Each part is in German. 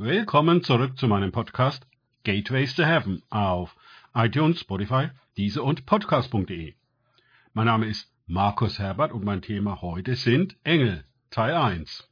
Willkommen zurück zu meinem Podcast Gateways to Heaven auf iTunes, Spotify, Diese und Podcast.de. Mein Name ist Markus Herbert und mein Thema heute sind Engel, Teil 1.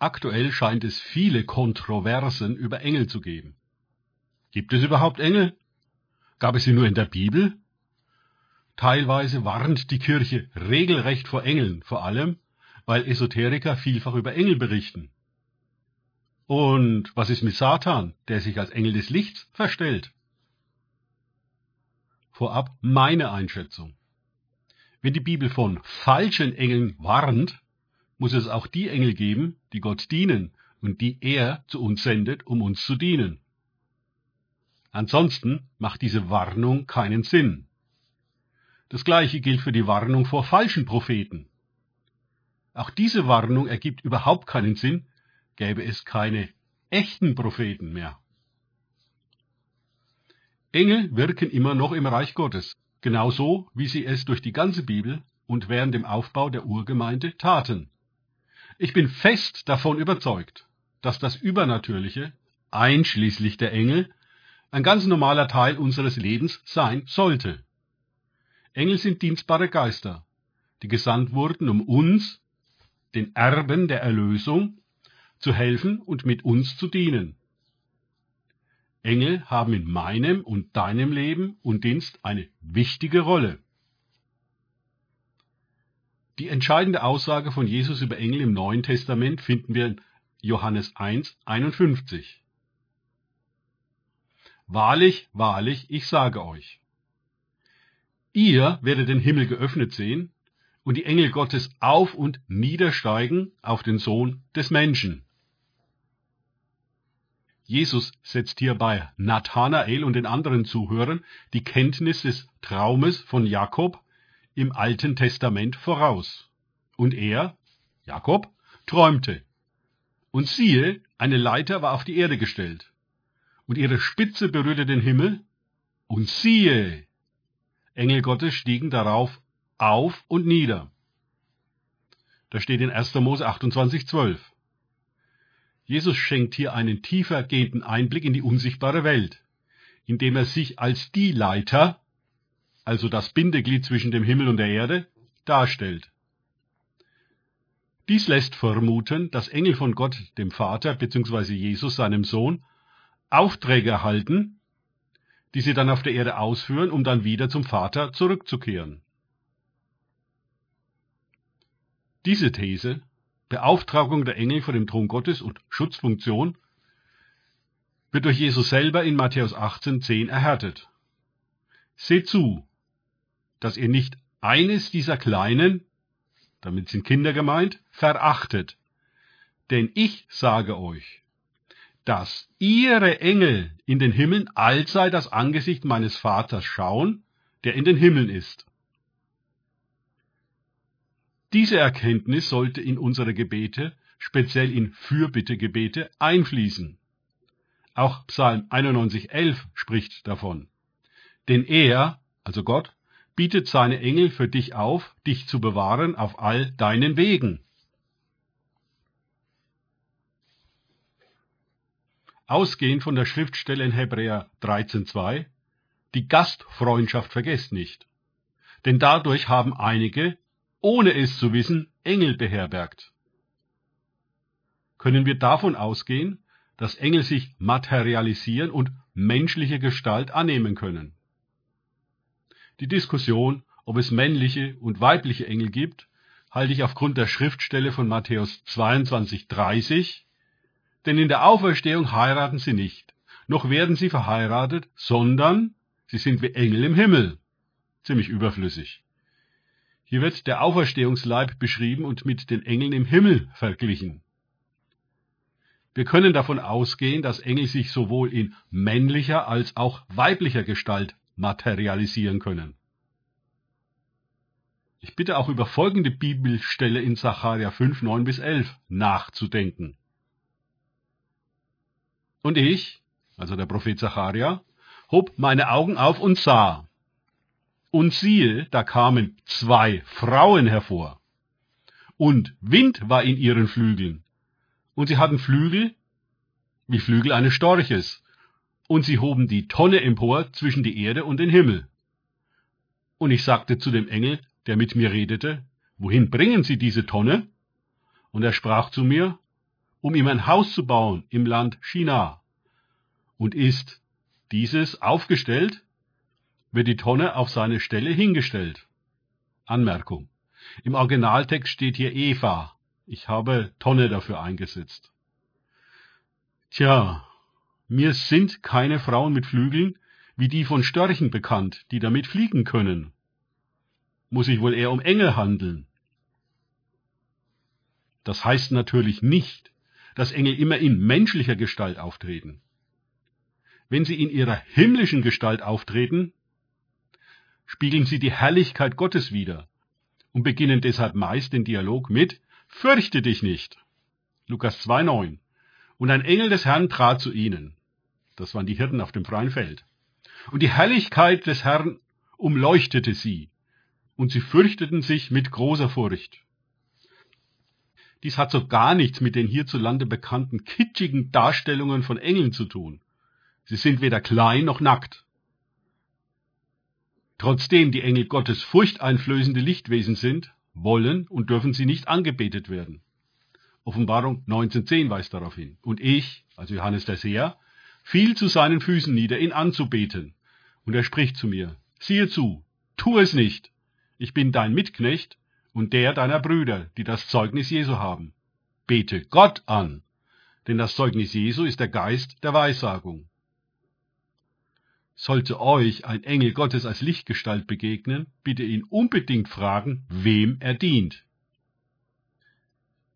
Aktuell scheint es viele Kontroversen über Engel zu geben. Gibt es überhaupt Engel? Gab es sie nur in der Bibel? Teilweise warnt die Kirche regelrecht vor Engeln, vor allem, weil Esoteriker vielfach über Engel berichten. Und was ist mit Satan, der sich als Engel des Lichts verstellt? Vorab meine Einschätzung. Wenn die Bibel von falschen Engeln warnt, muss es auch die Engel geben, die Gott dienen und die er zu uns sendet, um uns zu dienen. Ansonsten macht diese Warnung keinen Sinn. Das gleiche gilt für die Warnung vor falschen Propheten. Auch diese Warnung ergibt überhaupt keinen Sinn, gäbe es keine echten Propheten mehr. Engel wirken immer noch im Reich Gottes, genauso wie sie es durch die ganze Bibel und während dem Aufbau der Urgemeinde taten. Ich bin fest davon überzeugt, dass das Übernatürliche, einschließlich der Engel, ein ganz normaler Teil unseres Lebens sein sollte. Engel sind dienstbare Geister, die gesandt wurden, um uns, den Erben der Erlösung, zu helfen und mit uns zu dienen. Engel haben in meinem und deinem Leben und Dienst eine wichtige Rolle. Die entscheidende Aussage von Jesus über Engel im Neuen Testament finden wir in Johannes 1, 51. Wahrlich, wahrlich, ich sage euch, Ihr werdet den Himmel geöffnet sehen und die Engel Gottes auf und niedersteigen auf den Sohn des Menschen. Jesus setzt hier bei Nathanael und den anderen Zuhörern die Kenntnis des Traumes von Jakob im Alten Testament voraus. Und er, Jakob, träumte. Und siehe, eine Leiter war auf die Erde gestellt. Und ihre Spitze berührte den Himmel. Und siehe, Engel Gottes stiegen darauf auf und nieder. Da steht in 1. Mose 28, 12. Jesus schenkt hier einen tiefer gehenden Einblick in die unsichtbare Welt, indem er sich als die Leiter, also das Bindeglied zwischen dem Himmel und der Erde, darstellt. Dies lässt vermuten, dass Engel von Gott, dem Vater bzw. Jesus, seinem Sohn, Aufträge erhalten, die sie dann auf der Erde ausführen, um dann wieder zum Vater zurückzukehren. Diese These, Beauftragung der Engel vor dem Thron Gottes und Schutzfunktion, wird durch Jesus selber in Matthäus 18,10 erhärtet. Seht zu, dass ihr nicht eines dieser Kleinen, damit sind Kinder gemeint, verachtet. Denn ich sage euch, dass ihre Engel in den Himmeln allzeit das Angesicht meines Vaters schauen, der in den Himmeln ist. Diese Erkenntnis sollte in unsere Gebete, speziell in Fürbittegebete, einfließen. Auch Psalm 91.11 spricht davon. Denn er, also Gott, bietet seine Engel für dich auf, dich zu bewahren auf all deinen Wegen. Ausgehend von der Schriftstelle in Hebräer 13.2, die Gastfreundschaft vergesst nicht. Denn dadurch haben einige, ohne es zu wissen, Engel beherbergt. Können wir davon ausgehen, dass Engel sich materialisieren und menschliche Gestalt annehmen können? Die Diskussion, ob es männliche und weibliche Engel gibt, halte ich aufgrund der Schriftstelle von Matthäus 22,30 denn in der Auferstehung heiraten sie nicht, noch werden sie verheiratet, sondern sie sind wie Engel im Himmel. Ziemlich überflüssig. Hier wird der Auferstehungsleib beschrieben und mit den Engeln im Himmel verglichen. Wir können davon ausgehen, dass Engel sich sowohl in männlicher als auch weiblicher Gestalt materialisieren können. Ich bitte auch über folgende Bibelstelle in Sacharja 5, 9 bis 11 nachzudenken. Und ich, also der Prophet Zacharia, hob meine Augen auf und sah. Und siehe, da kamen zwei Frauen hervor. Und Wind war in ihren Flügeln. Und sie hatten Flügel wie Flügel eines Storches, und sie hoben die Tonne empor zwischen die Erde und den Himmel. Und ich sagte zu dem Engel, der mit mir redete, wohin bringen Sie diese Tonne? Und er sprach zu mir, um ihm ein Haus zu bauen im Land China. Und ist dieses aufgestellt, wird die Tonne auf seine Stelle hingestellt. Anmerkung. Im Originaltext steht hier Eva. Ich habe Tonne dafür eingesetzt. Tja, mir sind keine Frauen mit Flügeln wie die von Störchen bekannt, die damit fliegen können. Muss ich wohl eher um Engel handeln? Das heißt natürlich nicht, dass Engel immer in menschlicher Gestalt auftreten. Wenn sie in ihrer himmlischen Gestalt auftreten, spiegeln sie die Herrlichkeit Gottes wider und beginnen deshalb meist den Dialog mit Fürchte dich nicht. Lukas 2,9. Und ein Engel des Herrn trat zu ihnen. Das waren die Hirten auf dem freien Feld. Und die Herrlichkeit des Herrn umleuchtete sie, und sie fürchteten sich mit großer Furcht. Dies hat so gar nichts mit den hierzulande bekannten kitschigen Darstellungen von Engeln zu tun. Sie sind weder klein noch nackt. Trotzdem die Engel Gottes furchteinflößende Lichtwesen sind, wollen und dürfen sie nicht angebetet werden. Offenbarung 19.10 weist darauf hin. Und ich, also Johannes der Seher, fiel zu seinen Füßen nieder, ihn anzubeten. Und er spricht zu mir, siehe zu, tu es nicht. Ich bin dein Mitknecht und der deiner Brüder, die das Zeugnis Jesu haben. Bete Gott an, denn das Zeugnis Jesu ist der Geist der Weissagung. Sollte euch ein Engel Gottes als Lichtgestalt begegnen, bitte ihn unbedingt fragen, wem er dient.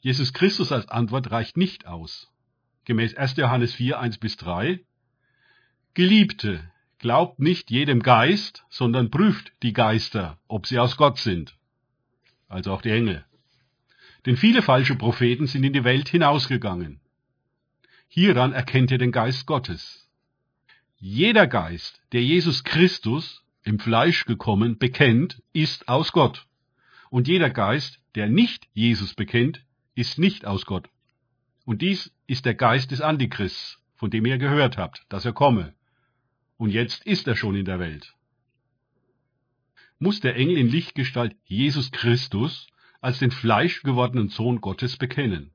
Jesus Christus als Antwort reicht nicht aus. Gemäß 1. Johannes 4, 1 bis 3. Geliebte, glaubt nicht jedem Geist, sondern prüft die Geister, ob sie aus Gott sind. Also auch die Engel. Denn viele falsche Propheten sind in die Welt hinausgegangen. Hieran erkennt ihr den Geist Gottes. Jeder Geist, der Jesus Christus im Fleisch gekommen bekennt, ist aus Gott. Und jeder Geist, der nicht Jesus bekennt, ist nicht aus Gott. Und dies ist der Geist des Antichrists, von dem ihr gehört habt, dass er komme. Und jetzt ist er schon in der Welt. Muss der Engel in Lichtgestalt Jesus Christus als den fleischgewordenen Sohn Gottes bekennen.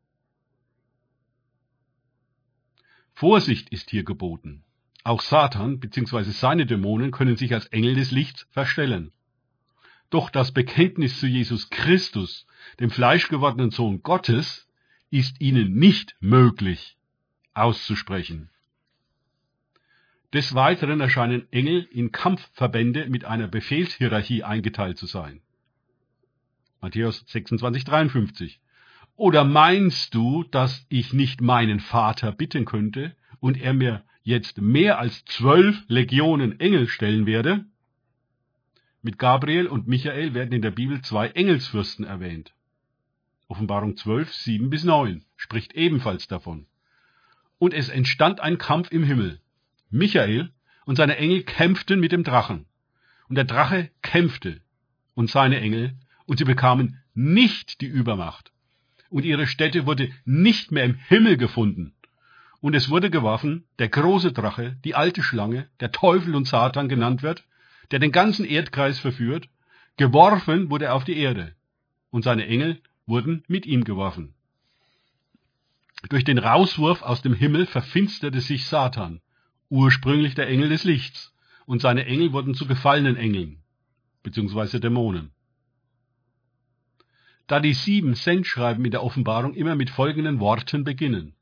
Vorsicht ist hier geboten. Auch Satan bzw. seine Dämonen können sich als Engel des Lichts verstellen. Doch das Bekenntnis zu Jesus Christus, dem fleischgewordenen Sohn Gottes, ist ihnen nicht möglich auszusprechen. Des Weiteren erscheinen Engel in Kampfverbände mit einer Befehlshierarchie eingeteilt zu sein. Matthäus 26, 53. Oder meinst du, dass ich nicht meinen Vater bitten könnte und er mir jetzt mehr als zwölf Legionen Engel stellen werde? Mit Gabriel und Michael werden in der Bibel zwei Engelsfürsten erwähnt. Offenbarung 12, 7 bis 9 spricht ebenfalls davon. Und es entstand ein Kampf im Himmel. Michael und seine Engel kämpften mit dem Drachen. Und der Drache kämpfte und seine Engel, und sie bekamen nicht die Übermacht. Und ihre Stätte wurde nicht mehr im Himmel gefunden. Und es wurde geworfen, der große Drache, die alte Schlange, der Teufel und Satan genannt wird, der den ganzen Erdkreis verführt, geworfen wurde er auf die Erde, und seine Engel wurden mit ihm geworfen. Durch den Rauswurf aus dem Himmel verfinsterte sich Satan, ursprünglich der Engel des Lichts, und seine Engel wurden zu gefallenen Engeln, beziehungsweise Dämonen. Da die sieben Sendschreiben in der Offenbarung immer mit folgenden Worten beginnen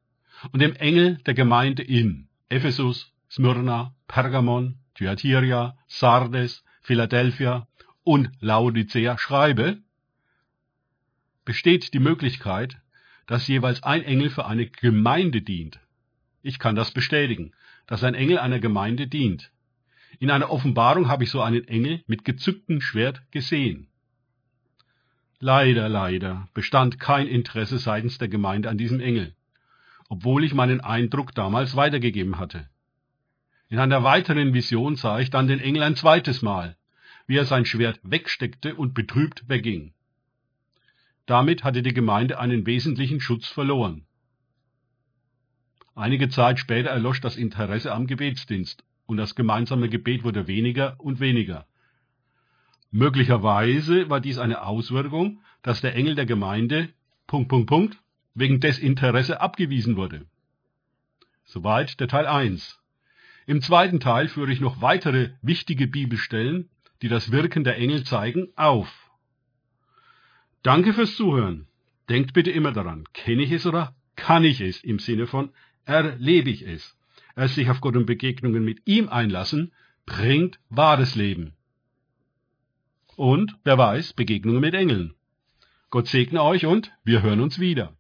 und dem Engel der Gemeinde in Ephesus, Smyrna, Pergamon, Thyatira, Sardes, Philadelphia und Laodicea schreibe, besteht die Möglichkeit, dass jeweils ein Engel für eine Gemeinde dient. Ich kann das bestätigen, dass ein Engel einer Gemeinde dient. In einer Offenbarung habe ich so einen Engel mit gezücktem Schwert gesehen. Leider, leider bestand kein Interesse seitens der Gemeinde an diesem Engel, obwohl ich meinen Eindruck damals weitergegeben hatte. In einer weiteren Vision sah ich dann den Engel ein zweites Mal, wie er sein Schwert wegsteckte und betrübt wegging. Damit hatte die Gemeinde einen wesentlichen Schutz verloren. Einige Zeit später erlosch das Interesse am Gebetsdienst und das gemeinsame Gebet wurde weniger und weniger. Möglicherweise war dies eine Auswirkung, dass der Engel der Gemeinde Punkt, Punkt, Punkt, wegen Desinteresse abgewiesen wurde. Soweit der Teil 1. Im zweiten Teil führe ich noch weitere wichtige Bibelstellen, die das Wirken der Engel zeigen, auf. Danke fürs Zuhören. Denkt bitte immer daran, kenne ich es oder kann ich es im Sinne von erlebe ich es. Erst sich auf Gott und Begegnungen mit ihm einlassen, bringt wahres Leben. Und, wer weiß, Begegnungen mit Engeln. Gott segne euch und wir hören uns wieder.